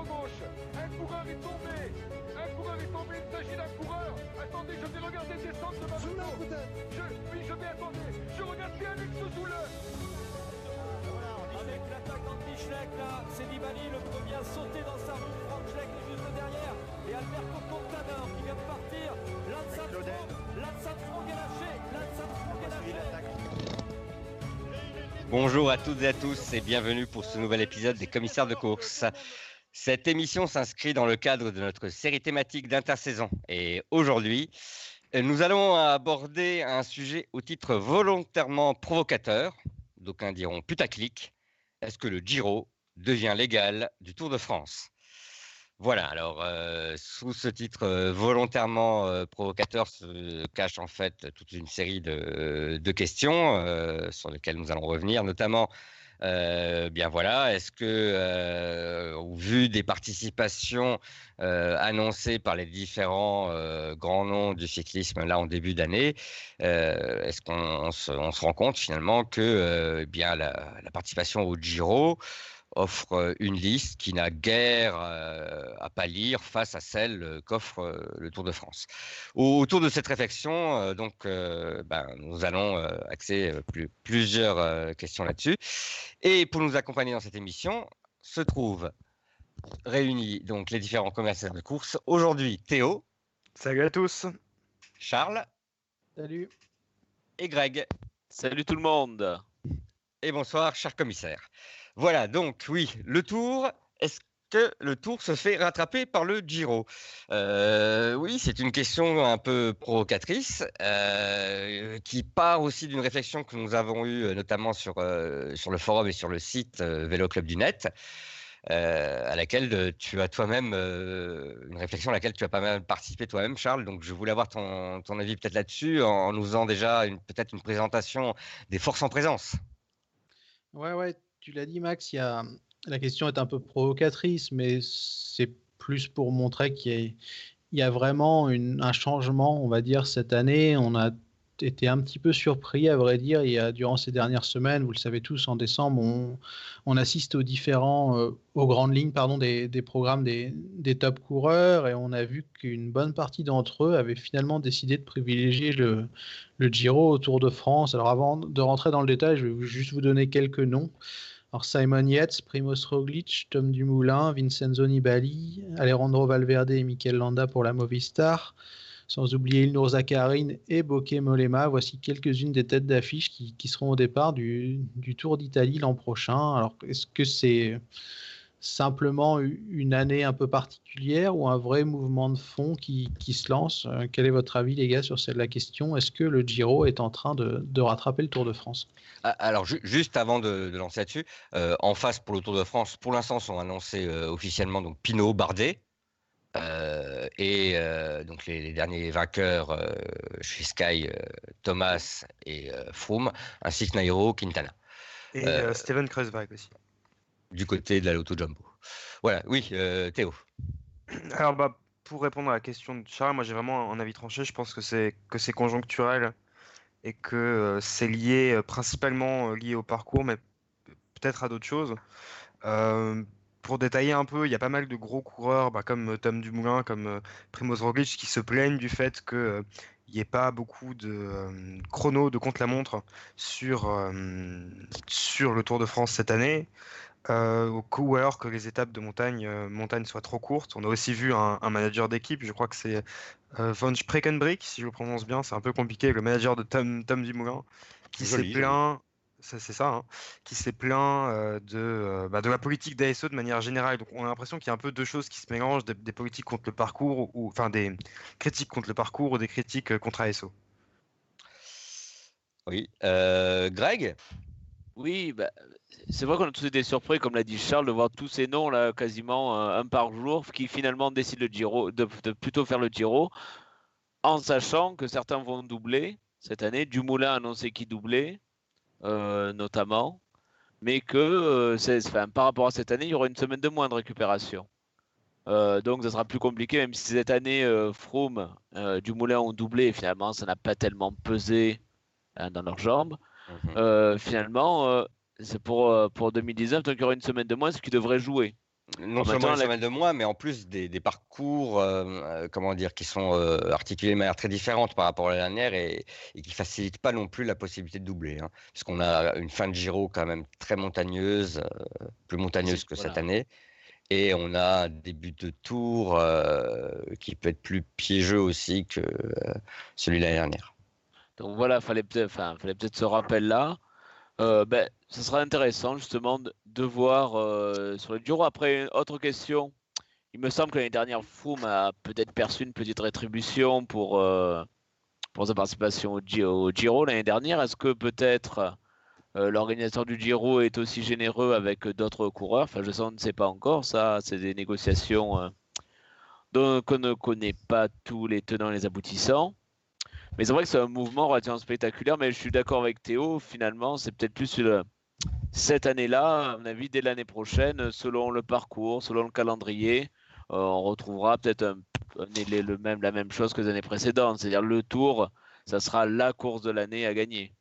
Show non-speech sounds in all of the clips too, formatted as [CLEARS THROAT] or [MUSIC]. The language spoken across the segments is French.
Sur notre gauche Un coureur est tombé Un coureur est tombé, il s'agit d'un coureur Attendez, je vais regarder descendre de ma moto je, Oui, je vais attendre Je regarde bien Alex Zoule Avec l'attaque d'Anti-Schleck, là, c'est Nibali le premier à sauter dans sa roue. Franck Schleck est juste derrière. Et Alberto Contador qui vient de partir. Lance Armstrong est lâché. Lance Armstrong est lâché. Bonjour à toutes et à tous et bienvenue pour ce nouvel épisode des commissaires de course. Cette émission s'inscrit dans le cadre de notre série thématique d'intersaison et aujourd'hui, nous allons aborder un sujet au titre volontairement provocateur, d'aucuns diront putaclic. Est-ce que le Giro devient légal du Tour de France? Voilà, alors euh, sous ce titre euh, volontairement euh, provocateur se cache en fait toute une série de, questions euh, sur lesquelles nous allons revenir, notamment, euh, bien voilà, est-ce que, euh, au vu des participations euh, annoncées par les différents euh, grands noms du cyclisme là en début d'année, euh, est-ce qu'on on se, rend compte finalement que euh, bien la participation au Giro offre euh, une liste qui n'a guère euh, à pâlir face à celle euh, qu'offre le Tour de France. Au- Autour de cette réflexion, donc, ben, nous allons axer plus- plusieurs questions là-dessus. Et pour nous accompagner dans cette émission, se trouvent réunis donc les différents commerçants de course. Aujourd'hui, Théo, Salut à tous. Charles Salut. et Greg. Salut tout le monde. Et bonsoir, cher commissaire. Voilà, donc oui, le tour, est-ce que le tour se fait rattraper par le Giro? Euh, Oui, c'est une question un peu provocatrice euh, qui part aussi d'une réflexion que nous avons eue euh, notamment sur, sur le forum et sur le site Vélo Club du Net. à laquelle tu as toi-même une réflexion à laquelle tu as pas mal participé toi-même, Charles. Donc, je voulais avoir ton, ton avis peut-être là-dessus en, en nous faisant déjà peut-être une présentation des forces en présence. Ouais, ouais, tu l'as dit, Max, la question est un peu provocatrice, mais c'est plus pour montrer qu'il y a, vraiment un changement, on va dire, cette année. On a été un petit peu surpris, à vrai dire. Il y a, durant ces dernières semaines, vous le savez tous, en décembre, on, assiste aux différents, euh, aux grandes lignes, pardon, des, des programmes des, des top coureurs, et on a vu qu'une bonne partie d'entre eux avaient finalement décidé de privilégier le, le Giro au Tour de France. Alors avant de rentrer dans le détail, je vais juste vous donner quelques noms. Alors Simon Yates, Primoz Roglic, Tom Dumoulin, Vincenzo Nibali, Alejandro Valverde et Mikel Landa pour la Movistar. Sans oublier Ilnur Zakarin et Bokeh Molema. Voici quelques-unes des têtes d'affiche qui, qui seront au départ du, du Tour d'Italie l'an prochain. Alors est-ce que c'est simplement une année un peu particulière ou un vrai mouvement de fond qui, qui se lance? Euh, Quel est votre avis les gars sur cette la question Est-ce que le Giro est en train de, de rattraper le Tour de France? Ah, Alors, ju- juste avant de, de lancer là-dessus, euh, en face pour le Tour de France, pour l'instant, sont annoncés euh, officiellement donc Pinot, Bardet, euh, et euh, donc les, les derniers vainqueurs euh, chez Sky, euh, Thomas et Froome, ainsi que Nairo, Quintana, Et Steven Kreuzberg aussi. du côté de la Lotto Jumbo. Voilà, oui, Théo. [CLEARS THROAT] Alors bah pour répondre à la question de Charles, moi j'ai vraiment un avis tranché. Je pense que c'est que c'est conjoncturel et que c'est lié principalement lié au parcours, mais peut-être à d'autres choses. Pour détailler un peu, il y a pas mal de gros coureurs, bah, comme euh, Tom Dumoulin, comme euh, Primoz Roglic, qui se plaignent du fait que euh, il n'y ait pas beaucoup de euh, chrono de contre-la-montre sur euh, sur le Tour de France cette année. Euh, ou alors que les étapes de montagne, montagne soient trop courtes. On a aussi vu un, un manager d'équipe, je crois que c'est Von Spreckenbrick, si je le prononce bien, c'est un peu compliqué, le manager de Tom, Tom Dumoulin, qui s'est plaint, c'est ça, hein, qui s'est plaint euh, de, euh, bah, de la politique d'ASO de manière générale. Donc on a l'impression qu'il y a un peu deux choses qui se mélangent, des, des politiques contre le parcours, ou enfin des critiques contre le parcours ou des critiques euh, contre ASO. Oui, euh, Greg? Oui, bah, c'est vrai qu'on a tous été surpris, comme l'a dit Charles, de voir tous ces noms là, quasiment euh, un par jour, qui finalement décident le Giro, de, de plutôt faire le Giro, en sachant que certains vont doubler cette année. Dumoulin a annoncé qu'il doublait, notamment, mais que euh, enfin, par rapport à cette année, il y aura une semaine de moins de récupération. Euh, donc, ça sera plus compliqué, même si cette année, euh, Froome, euh, Dumoulin ont doublé, et finalement, ça n'a pas tellement pesé hein, dans leurs jambes. Mhm. Euh, finalement, euh, c'est pour, euh, pour 2019, donc il y aura une semaine de moins, ce qui devrait jouer. Non En seulement la- semaine de moins, mais en plus des, des parcours, euh, euh, comment dire, qui sont euh, articulés de manière très différente par rapport à la dernière et, et qui facilitent pas non plus la possibilité de doubler. Hein, parce qu'on a une fin de Giro quand même très montagneuse, euh, plus montagneuse que cette année. Et on a un début de tour qui peut être plus piégeux aussi que celui de l'année dernière. Donc voilà, fallait peut-être, fallait peut-être ce rappel-là. Euh, ben, ce sera intéressant justement de, de voir euh, sur le Giro. Après, une autre question. Il me semble que l'année dernière, Froome a peut-être perçu une petite rétribution pour, euh, pour sa participation au, Gi- au Giro l'année dernière. Est-ce que peut-être euh, l'organisateur du Giro est aussi généreux avec d'autres coureurs? Enfin, je ne sait pas encore. Ça, c'est des négociations dont on ne connaît pas tous les tenants et les aboutissants. Mais c'est vrai que c'est un mouvement relativement spectaculaire, mais je suis d'accord avec Théo, finalement, c'est peut-être plus cette année-là, à mon avis, dès l'année prochaine, selon le parcours, selon le calendrier, euh, on retrouvera peut-être un- le même, la même chose que les années précédentes, c'est-à-dire le tour, ça sera la course de l'année à gagner.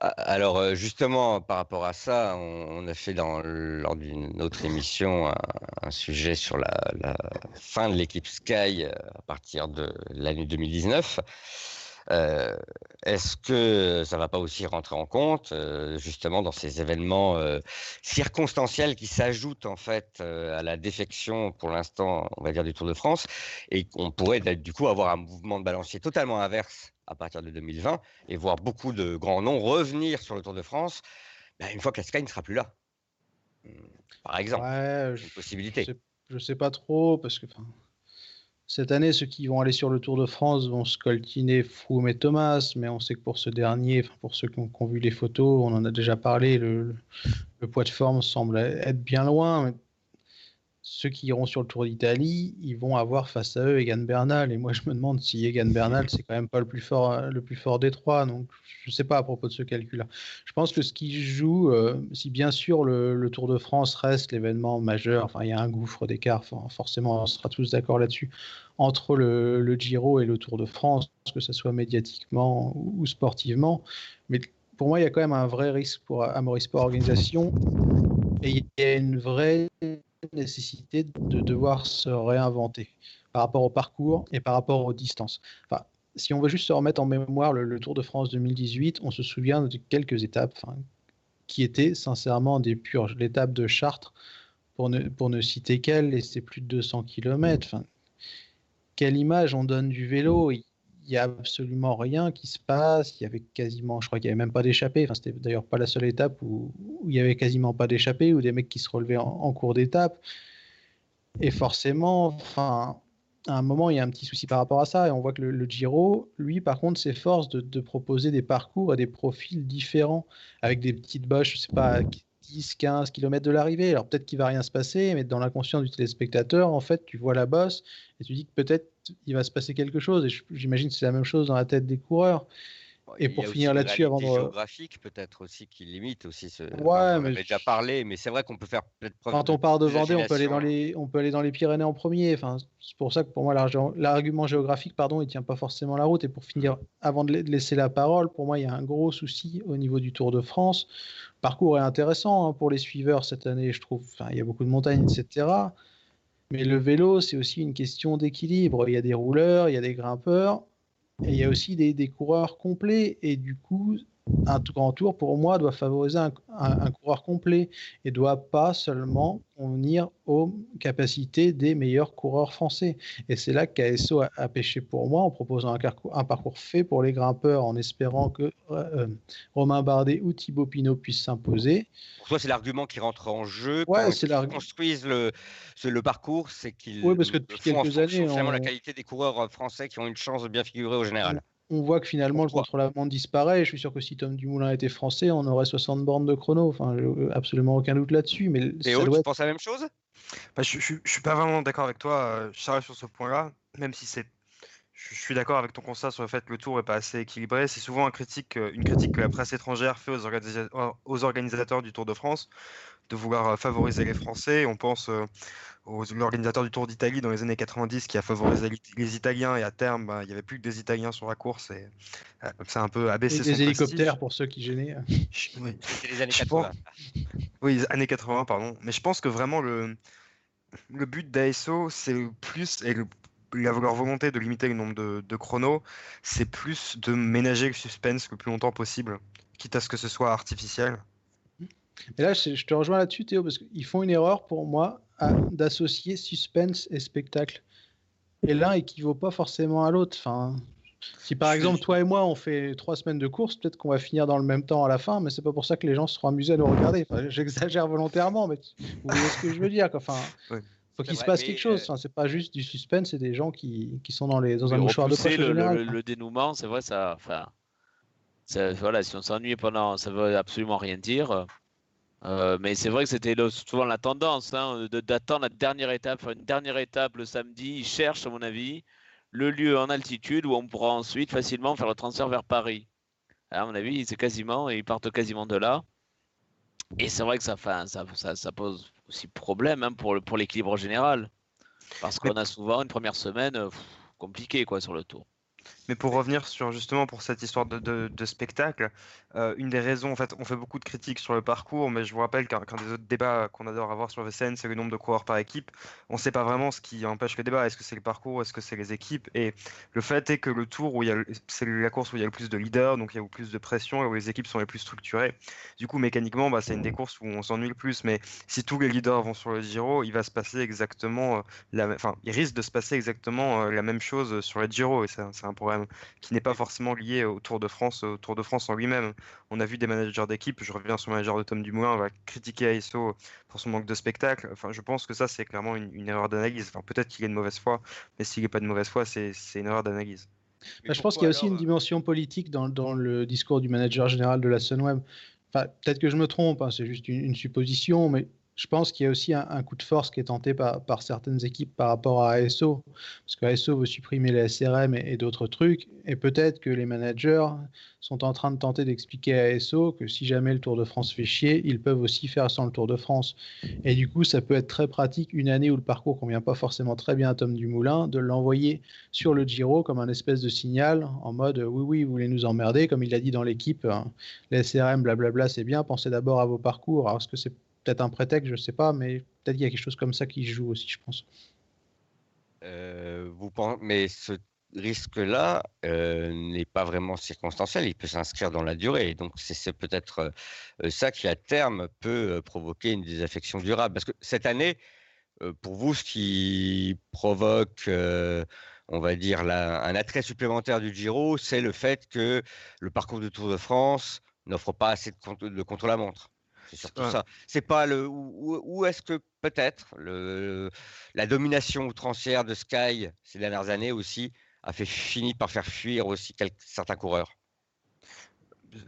Alors euh, justement, par rapport à ça, on, a fait dans, lors d'une autre émission un, un sujet sur la, la fin de l'équipe Sky euh, à partir de l'année 2019. Euh, Est-ce que ça va pas aussi rentrer en compte euh, justement dans ces événements euh, circonstanciels qui s'ajoutent en fait à la défection pour l'instant, on va dire du Tour de France, et qu'on pourrait du coup avoir un mouvement de balancier totalement inverse à partir de 2020 et voir beaucoup de grands noms revenir sur le Tour de France ben, une fois que la Sky ne sera plus là? Hum, Par exemple, Ouais, une je, possibilité. je sais, je sais pas trop parce que cette année, ceux qui vont aller sur le Tour de France vont scoltiner Froome et Thomas, mais on sait que pour ce dernier, pour ceux qui ont, vu les photos, on en a déjà parlé, le, le poids de forme semble être bien loin. Ceux qui iront sur le Tour d'Italie, ils vont avoir face à eux Egan Bernal. Et moi, je me demande si Egan Bernal, c'est quand même pas le plus fort, euh, le plus fort des trois. Donc, je sais pas à propos de ce calcul-là. Je pense que ce qui joue, euh, si bien sûr le, Tour de France reste l'événement majeur, enfin, il y a un gouffre d'écart, for- forcément, on sera tous d'accord là-dessus, entre le, Giro et le Tour de France, que ce soit médiatiquement ou, ou sportivement. Mais pour moi, il y a quand même un vrai risque pour Amaury Sport Organisation. Et il y a une vraie nécessité de devoir se réinventer par rapport au parcours et par rapport aux distances. Enfin, si on veut juste se remettre en mémoire le, Tour de France 2018, on se souvient de quelques étapes qui étaient sincèrement des purges. L'étape de Chartres, pour ne, pour ne citer qu'elle, et c'est plus de 200 km. Enfin, quelle image on donne du vélo? N'y a absolument rien qui se passe. Il y avait quasiment, je crois qu'il n'y avait même pas d'échappée. Enfin, c'était d'ailleurs pas la seule étape où, il y avait quasiment pas d'échappée, ou des mecs qui se relevaient en, cours d'étape. Et forcément, enfin, à un moment, il y a un petit souci par rapport à ça. Et on voit que le, le Giro, lui, par contre, s'efforce de, proposer des parcours à des profils différents, avec des petites boches, je sais pas, 10, 15 km de l'arrivée. Alors peut-être qu'il va rien se passer, mais dans l'inconscient du téléspectateur, en fait, tu vois la bosse et tu dis que peut-être il va se passer quelque chose. Et j'imagine que c'est la même chose dans la tête des coureurs. Et pour finir là-dessus, avant de- géographique peut-être aussi qui limite aussi ce. Ouais, on mais avait déjà parlé, mais c'est vrai qu'on peut faire peut-être preuve Quand on part de Vendée, on peut aller dans les, on peut aller dans les Pyrénées en premier. Enfin, c'est pour ça que pour moi, l'argu- l'argument géographique, pardon, il tient pas forcément la route. Et pour finir, avant de laisser la parole, pour moi, il y a un gros souci au niveau du Tour de France. Le parcours est intéressant hein, pour les suiveurs cette année, je trouve. Enfin, il y a beaucoup de montagnes, etc. Mais le vélo, c'est aussi une question d'équilibre. Il y a des rouleurs, il y a des grimpeurs, et il y a aussi des, des coureurs complets. Et du coup, un grand tour, pour moi, doit favoriser un, un- un coureur complet et doit pas seulement convenir aux capacités des meilleurs coureurs français. Et c'est là que KSO a, a pêché pour moi en proposant un, carco- un parcours fait pour les grimpeurs, en espérant que euh, Romain Bardet ou Thibaut Pinot puissent s'imposer. Pour toi, c'est l'argument qui rentre en jeu Ouais, quand ils construisent le, parcours, c'est qu'ils Oui, parce que depuis font en quelques fonction années, de la on- qualité des coureurs euh, français qui ont une chance de bien figurer au général. On voit que finalement Pourquoi le contre-la-montre disparaît. Je suis sûr que si Tom Dumoulin était français, on aurait 60 bornes de chrono. Enfin, absolument aucun doute là-dessus. Mais ça Théo, doit tu être- penses la même chose? Bah, je, je suis pas vraiment d'accord avec toi, euh, Charles, sur ce point-là, même si c'est je suis d'accord avec ton constat sur le fait que le tour n'est pas assez équilibré. C'est souvent une critique, une critique que la presse étrangère fait aux, organisateurs du Tour de France, de vouloir favoriser les Français. On pense aux l'organisateur du Tour d'Italie dans les années 90 qui a favorisé les Italiens et à terme, bah, il n'y avait plus que des Italiens sur la course et c'est un peu abaissé. des hélicoptères pour ceux qui gênaient. [LAUGHS] Oui. C'était les années 80. Oui, années 80, pardon. Mais je pense que vraiment le, le but d'ASO, c'est plus, et le, leur volonté de limiter le nombre de, chronos, c'est plus de ménager le suspense le plus longtemps possible, quitte à ce que ce soit artificiel. Et là, je te rejoins là-dessus, Théo, parce qu'ils font une erreur pour moi d'associer suspense et spectacle. Et l'un équivaut pas forcément à l'autre. Enfin, si par exemple toi et moi on fait trois semaines de course, peut-être qu'on va finir dans le même temps à la fin, mais c'est pas pour ça que les gens seront amusés à nous regarder. [LAUGHS] J'exagère volontairement, mais vous voyez ce que je veux dire. Enfin, [LAUGHS] faut qu'il se passe quelque chose. Euh, enfin, c'est pas juste du suspense, c'est des gens qui, qui, sont dans, les, dans un mouchoir de poche. Le, le, le, dénouement, c'est vrai, ça. Enfin, voilà, si on s'ennuie pendant, ça veut absolument rien dire. Euh, mais c'est vrai que c'était souvent la tendance hein, d'attendre la dernière étape, faire une dernière étape le samedi. Ils cherchent, à mon avis, le lieu en altitude où on pourra ensuite facilement faire le transfert vers Paris. À mon avis, c'est quasiment, ils partent quasiment de là. Et c'est vrai que ça, ça, ça, ça pose aussi problème hein, pour, pour l'équilibre général. Parce qu'on a souvent une première semaine euh, compliquée quoi, sur le tour. Mais pour revenir sur justement pour cette histoire de, spectacle, euh, une des raisons, en fait, on fait beaucoup de critiques sur le parcours, mais je vous rappelle qu'un des autres débats qu'on adore avoir sur VCN, c'est le nombre de coureurs par équipe. On ne sait pas vraiment ce qui empêche le débat. Est-ce que c'est le parcours, est-ce que c'est les équipes? Et le fait est que le tour, où c'est la course où il y a le plus de leaders, donc il y a le plus de pression et où les équipes sont les plus structurées. Du coup, mécaniquement, bah, c'est une des courses où on s'ennuie le plus. Mais si tous les leaders vont sur le Giro, il va se passer exactement euh, la, enfin, il risque de se passer exactement euh, la même chose sur le Giro, et c'est un problème qui n'est pas forcément lié au Tour de France, au Tour de France en lui-même. On a vu des managers d'équipe, je reviens sur le manager de Tom Dumoulin, on va critiquer ASO pour son manque de spectacle. Enfin, je pense que ça, c'est clairement une, erreur d'analyse. Enfin, peut-être qu'il est de mauvaise foi, mais s'il n'est pas de mauvaise foi, c'est une erreur d'analyse. Bah, je pense qu'il y a aussi une euh, dimension politique dans, le discours du manager général de la Sunweb. Enfin, peut-être que je me trompe, hein, c'est juste une, supposition, mais je pense qu'il y a aussi un, coup de force qui est tenté par, certaines équipes par rapport à ASO, parce que ASO veut supprimer les SRM et, d'autres trucs, et peut-être que les managers sont en train de tenter d'expliquer à ASO que si jamais le Tour de France fait chier, ils peuvent aussi faire sans le Tour de France. Et du coup, ça peut être très pratique une année où le parcours convient pas forcément très bien à Tom Dumoulin, de l'envoyer sur le Giro comme un espèce de signal en mode oui, oui, vous voulez nous emmerder, comme il l'a dit dans l'équipe, hein, les SRM, blablabla, c'est bien, pensez d'abord à vos parcours. Alors, est-ce que c'est peut-être un prétexte, je sais pas, mais peut-être qu'il y a quelque chose comme ça qui joue aussi, je pense. Euh, vous pensez, mais ce risque-là euh, n'est pas vraiment circonstanciel, il peut s'inscrire dans la durée. Donc c'est peut-être euh, ça qui à terme peut provoquer une désaffection durable. Parce que cette année, pour vous, ce qui provoque on va dire, un attrait supplémentaire du Giro, c'est le fait que le parcours du Tour de France n'offre pas assez de, de contre-la-montre. C'est surtout ça. C'est pas le où, est-ce que peut-être le la domination outrancière de Sky ces dernières années aussi a fait fini par faire fuir aussi certains coureurs?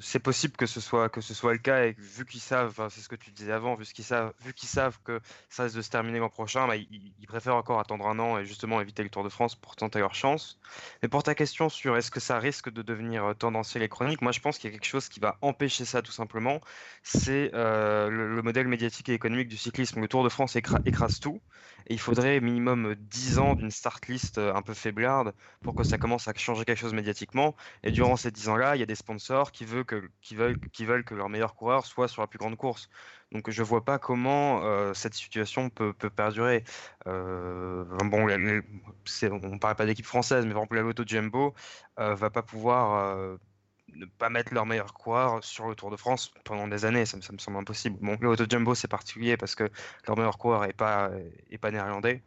C'est possible que ce soit que ce soit le cas et vu qu'ils savent, c'est ce que tu disais avant, vu qu'ils savent, vu qu'ils savent que ça risque de se terminer l'an prochain, bah, ils, préfèrent encore attendre un an et justement éviter le Tour de France pour tenter leur chance. Mais pour ta question sur est-ce que ça risque de devenir euh, tendanciel et chronique, moi je pense qu'il y a quelque chose qui va empêcher ça tout simplement, c'est euh, le, modèle médiatique et économique du cyclisme. Le Tour de France écrase tout il faudrait minimum 10 ans d'une start list euh, un peu faiblarde pour que ça commence à changer quelque chose médiatiquement. Et durant ces 10 ans-là, il y a des sponsors qui veulent que, leur meilleur coureur soit sur la plus grande course. Donc je vois pas comment euh, cette situation peut, perdurer. Euh, on ne parle pas d'équipe française, mais par exemple la Lotto Jumbo euh, va pas pouvoir ne pas mettre leur meilleur coureur sur le Tour de France pendant des années, ça, me semble impossible. Bon, le Auto Jumbo c'est particulier parce que leur meilleur coureur n'est pas, est pas néerlandais.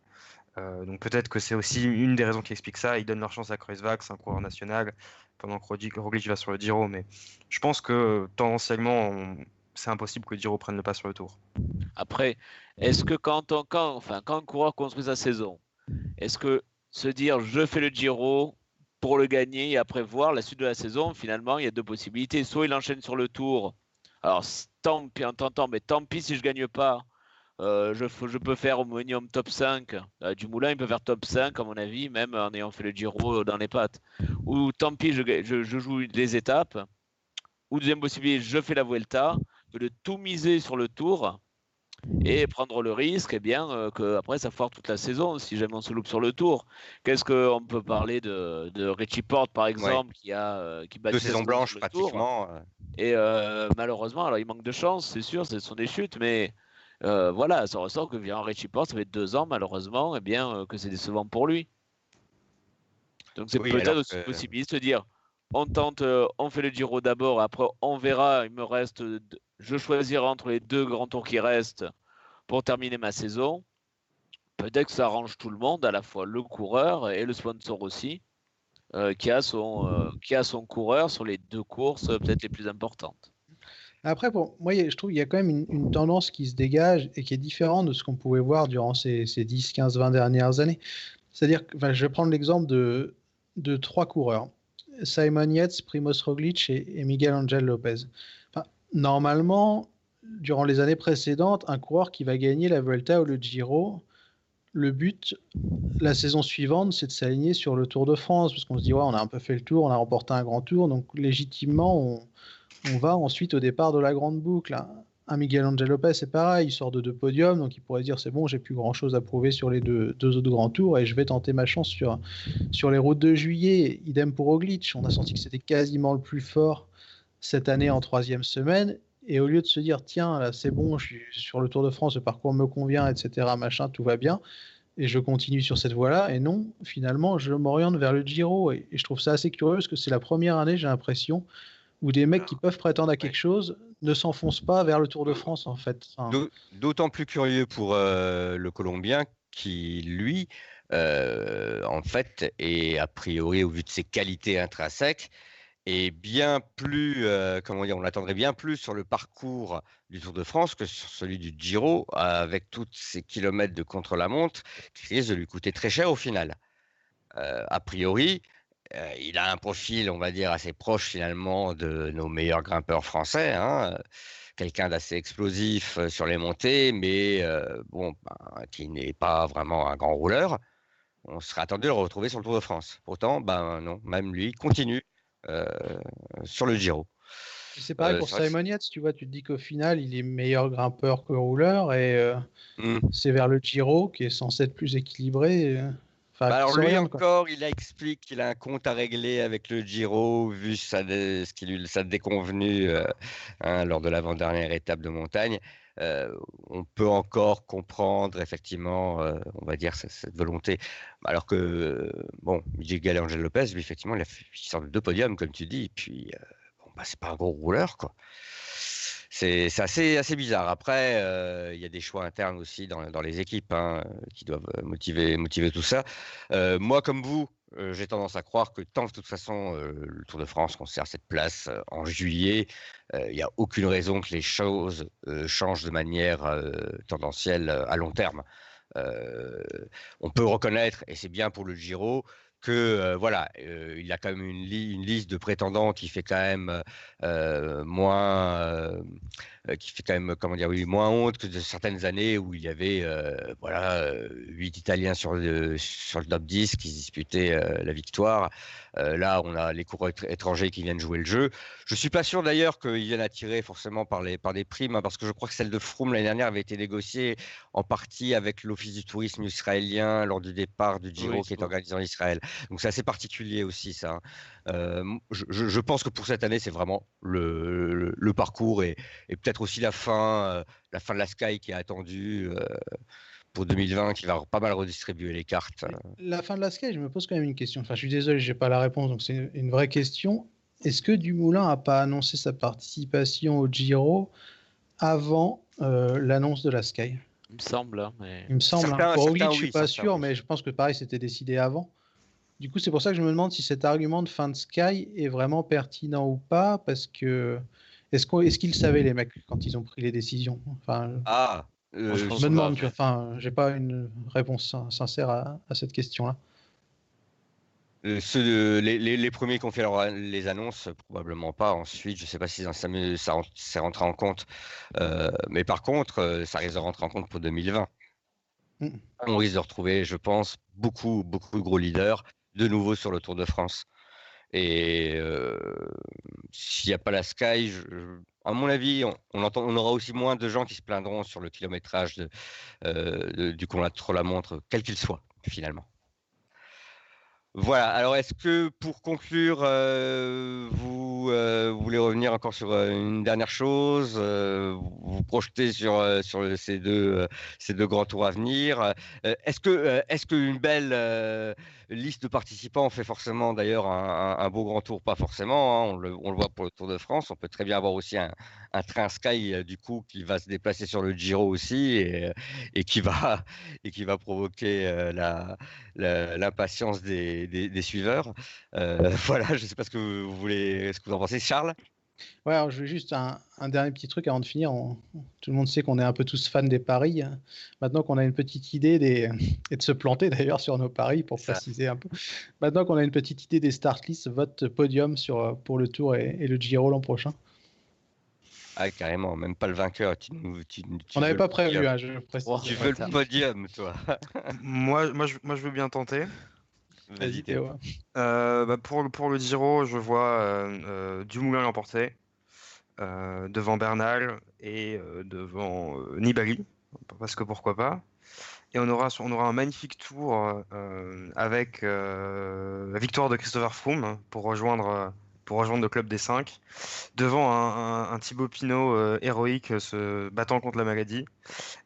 Euh, donc peut-être que c'est aussi une des raisons qui explique ça. Ils donnent leur chance à Kreuzvag, c'est un coureur national, pendant que Roglic va sur le Giro. Mais je pense que tendanciellement, c'est impossible que Giro prenne le pas sur le Tour. Après, est-ce que quand, quand, enfin, quand un coureur construit sa saison, est-ce que se dire je fais le Giro, pour le gagner et après voir la suite de la saison, finalement, il y a deux possibilités. Soit il enchaîne sur le tour. Alors, tant pis, en tentant, mais tant pis si je gagne pas. Euh, je, peux faire au minimum top 5. Euh, du Moulin, il peut faire top 5, à mon avis, même en ayant fait le Giro dans les pattes. Ou tant pis, je joue les étapes. Ou deuxième possibilité, je fais la Vuelta, de tout miser sur le tour et prendre le risque, eh bien, euh, qu'après ça foire toute la saison si jamais on se loupe sur le tour. Qu'est-ce qu'on peut parler de, de Richie Porte, par exemple, qui a euh, qui bat deux saisons blanches pratiquement. Tour. Et euh, malheureusement, alors il manque de chance, c'est sûr, ce sont des chutes, mais euh, voilà, ça ressort que vient Richie Porte, ça fait deux ans malheureusement, et eh bien euh, que c'est décevant pour lui. Donc c'est oui, peut-être aussi possible de se dire, on tente, euh, on fait le Giro d'abord, après on verra, il me reste, je choisirai entre les deux grands tours qui restent pour terminer ma saison. Peut-être que ça arrange tout le monde, à la fois le coureur et le sponsor aussi, euh, qui, a son, euh, qui a son coureur sur les deux courses peut-être les plus importantes. Après, pour moi, je trouve qu'il y a quand même une, tendance qui se dégage et qui est différente de ce qu'on pouvait voir durant ces, ces 10, 15, 20 dernières années. C'est-à-dire enfin, je vais prendre l'exemple de, de trois coureurs. Simon Yates, Primoz Roglic et, Miguel Angel Lopez. Enfin, normalement, durant les années précédentes, un coureur qui va gagner la Vuelta ou le Giro, le but la saison suivante, c'est de s'aligner sur le Tour de France, parce qu'on se dit, ouais, on a un peu fait le tour, on a remporté un grand tour, donc légitimement, on, on va ensuite au départ de la grande boucle. Un Miguel Angel Lopez, c'est pareil, il sort de deux podiums, donc il pourrait dire c'est bon, j'ai plus grand chose à prouver sur les deux, deux, autres grands tours et je vais tenter ma chance sur, sur les routes de juillet. Idem pour Roglic, on a senti que c'était quasiment le plus fort cette année en troisième semaine. Et au lieu de se dire tiens, là c'est bon, je suis sur le Tour de France, le parcours me convient, etc., machin, tout va bien, et je continue sur cette voie-là, et non, finalement, je m'oriente vers le Giro. Et, et, je trouve ça assez curieux parce que c'est la première année, j'ai l'impression, où des mecs qui peuvent prétendre à quelque chose ne s'enfoncent pas vers le Tour de France en fait. Enfin... D'autant plus curieux pour euh, le Colombien qui, lui, euh, en fait, est a priori, au vu de ses qualités intrinsèques, est bien plus, euh, comment dire, on l'attendrait bien plus sur le parcours du Tour de France que sur celui du Giro, avec tous ces kilomètres de contre-la-montre qui risquent de lui coûter très cher au final. a priori, euh, il a un profil, on va dire, assez proche finalement de nos meilleurs grimpeurs français. Hein, Quelqu'un d'assez explosif euh, sur les montées, mais euh, bon, ben, qui n'est pas vraiment un grand rouleur. On serait attendu de le retrouver sur le Tour de France. Pourtant, ben non, même lui continue euh, sur le Giro. C'est pareil pour Simon Yates, tu vois, tu te dis qu'au final, il est meilleur grimpeur que rouleur et mmh. c'est vers le Giro qui est censé être plus équilibré. Enfin, bah alors lui rien, encore, quoi. il explique qu'il a un compte à régler avec le Giro, vu sa, dé, ce qui lui sa déconvenu euh, hein, lors de l'avant-dernière étape de montagne. Euh, on peut encore comprendre effectivement, euh, on va dire, cette, cette, volonté. Alors que, bon, Miguel Angel Lopez, lui, effectivement, il, a fait, il sort de deux podiums, comme tu dis, et puis, bon, bah, c'est pas un gros rouleur, quoi c'est assez, bizarre. Après, euh, il y a des choix internes aussi dans, les équipes hein, qui doivent motiver, motiver tout ça. Euh, moi, comme vous, euh, j'ai tendance à croire que tant de toute façon le Tour de France conserve cette place en juillet, il n'y a aucune raison que les choses changent de manière tendancielle à long terme. on peut reconnaître, et c'est bien pour le Giro, que euh, voilà, euh, il a quand même une, li une, liste de prétendants qui fait quand même euh, moins, qui fait quand même comment dire, oui, moins honte que de certaines années où il y avait voilà huit Italiens sur le sur le top 10 qui disputaient la victoire. là, on a les coureurs étrangers qui viennent jouer le jeu. Je suis pas sûr d'ailleurs qu'ils viennent attirer forcément par les par des primes, hein, parce que je crois que celle de Froome l'année dernière avait été négociée en partie avec l'Office du tourisme israélien lors du départ du Giro oui, qui est organisé en Israël. Donc c'est assez particulier aussi ça. Euh, je, je, pense que pour cette année, c'est vraiment le, le, le, parcours et, et peut-être aussi la fin, euh, la fin de la Sky qui est attendue. Euh, pour 2020 qui va pas mal redistribuer les cartes. La fin de la Sky, je me pose quand même une question. Enfin, je suis désolé, j'ai pas la réponse, donc c'est une vraie question. Est-ce que Dumoulin a pas annoncé sa participation au Giro avant euh, l'annonce de la Sky? Il me semble. Hein, Mais... Il me semble. Certains, hein. Pour Roglic, oui, je suis pas sûr, oui. mais je pense que pareil, c'était décidé avant. Du coup, c'est pour ça que je me demande si cet argument de fin de Sky est vraiment pertinent ou pas, parce que est-ce qu'ils est qu savaient les mecs quand ils ont pris les décisions? Enfin, Ah, euh, je, me demande. Enfin, j'ai pas une réponse sincère à, à cette question-là. Euh, les, les, premiers qui ont fait les annonces, probablement pas. Ensuite, je ne sais pas si ça, ça s'est rentré en compte. Euh, mais par contre, euh, ça risque de rentrer en compte pour 2020. Mm. On risque de retrouver, je pense, beaucoup, beaucoup de gros leaders de nouveau sur le Tour de France. Et s'il n'y a pas la Sky, à mon avis, on, entend, on, aura aussi moins de gens qui se plaindront sur le kilométrage de, du contre-la-montre, quel qu'il soit, finalement. Voilà, alors est-ce que pour conclure, euh, vous, euh, voulez revenir encore sur euh, une dernière chose, vous projeter sur, sur ces, deux, ces deux grands tours à venir Est-ce que est-ce qu'une belle liste de participants fait forcément d'ailleurs un, beau grand tour Pas forcément, hein, on, le, voit pour le Tour de France, on peut très bien avoir aussi un, train Sky euh, du coup qui va se déplacer sur le Giro aussi et, euh, qui va et qui va provoquer euh, la l'impatience des, des, suiveurs. [LAUGHS] voilà, je ne sais pas ce que vous voulez, ce que vous en pensez, Charles? Ouais, alors je veux juste un, un, dernier petit truc avant de finir. tout le monde sait qu'on est un peu tous fans des paris. Maintenant qu'on a une petite idée des, [LAUGHS] et de se planter d'ailleurs sur nos paris pour préciser un peu. Maintenant qu'on a une petite idée des start lists, votre podium sur, pour le Tour et, et le Giro l'an prochain. Ah, carrément, même pas le vainqueur. On n'avait pas prévu, hein, je Tu veux le podium, toi moi, moi, je, moi, je veux bien tenter. Vas-y, Théo. Euh, bah, pour, pour le Giro, je vois euh, euh Dumoulin l'emporter euh, devant Bernal et devant Nibali, parce que pourquoi pas. Et on aura, on aura un magnifique tour avec la victoire de Christopher Froome pour rejoindre pour rejoindre le club des 5, devant un, Thibaut Pinot euh, héroïque euh, se battant contre la maladie,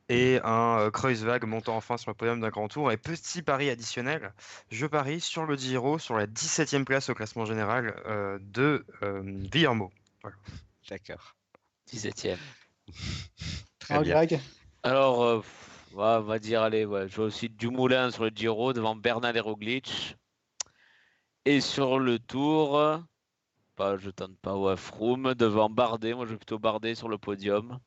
et un euh, Kreuzwag montant enfin sur le podium d'un grand tour. Et petit pari additionnel, je parie sur le Giro, sur la 17e place au classement général de Villermo. D'accord. 17e. [LAUGHS] Très bien. Alors, on va dire, allez, je vois aussi Dumoulin sur le Giro devant Bernal et Roglic. Et sur le tour, je tente pas ouais, Froome devant Bardet. Moi, je vais plutôt Bardet sur le podium.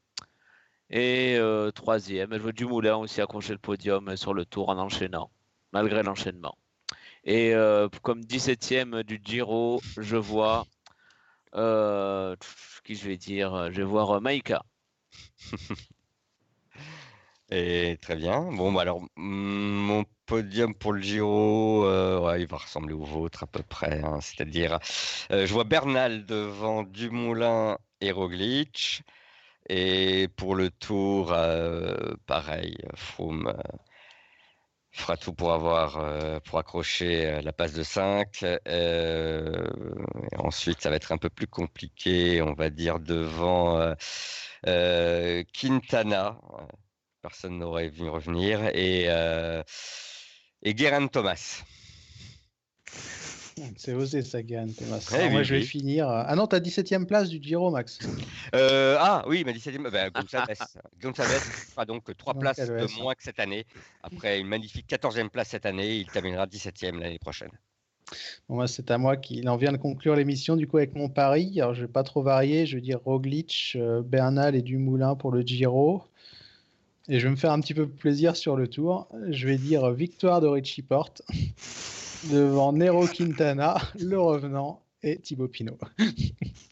Et euh, troisième, je veux Dumoulin aussi accrocher le podium sur le tour en enchaînant, malgré l'enchaînement. Et euh, comme 17e du Giro, je vois. Euh, qui je vais dire? Je vais voir Maïka. [LAUGHS] Et très bien. Bon, bah alors, mon podium pour le Giro, euh, il va ressembler au vôtre à peu près. Hein. C'est-à-dire, euh, je vois Bernal devant Dumoulin et Roglic. Et pour le Tour, euh, pareil, Froome fera tout pour avoir, pour accrocher la passe de 5. ensuite, ça va être un peu plus compliqué, on va dire, devant Quintana personne n'aurait vu revenir. Et, et Guérin Thomas. C'est osé ça, Guérin Thomas. Eh moi, je vais finir. Euh, ah non, tu as 17e place du Giro, Max. Euh, ah oui, ma 17e. Ben, Gonçalves [LAUGHS] fera donc 3 places de moins que cette année. Après une magnifique 14e place cette année, il terminera 17e l'année prochaine. Bon, c'est à moi qu'il en vient de conclure l'émission du coup avec mon pari. Alors je vais pas trop varier, je vais dire Roglic, Bernal et Dumoulin pour le Giro. Et je vais me faire un petit peu plaisir sur le tour. Je vais dire victoire de Richie Porte [LAUGHS] devant Nero Quintana, le revenant et Thibaut Pinot.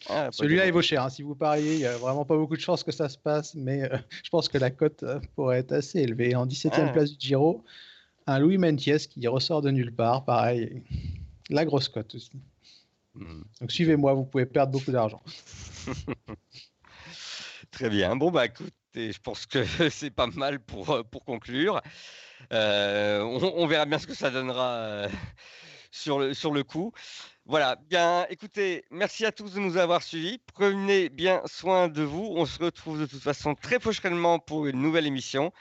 Ah, [LAUGHS] Celui-là, il vaut cher. Hein. Si vous pariez, il n'y a vraiment pas beaucoup de chances que ça se passe, mais euh, je pense que la cote euh, pourrait être assez élevée. En 17e ah. place du Giro, un Louis Mentiès qui ressort de nulle part. Pareil, la grosse cote aussi. Hmm. Donc suivez-moi, vous pouvez perdre beaucoup d'argent. [LAUGHS] Très bien. Bon, bah écoute, je pense que [LAUGHS] c'est pas mal pour, euh, pour conclure. Euh, on, verra bien ce que ça donnera euh, sur, le, sur le coup. Voilà, bien écoutez, merci à tous de nous avoir suivis. Prenez bien soin de vous. On se retrouve de toute façon très prochainement pour une nouvelle émission.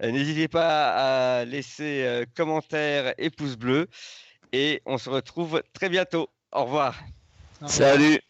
N'hésitez pas à laisser commentaires et pouces bleus. Et on se retrouve très bientôt. Au revoir. Salut.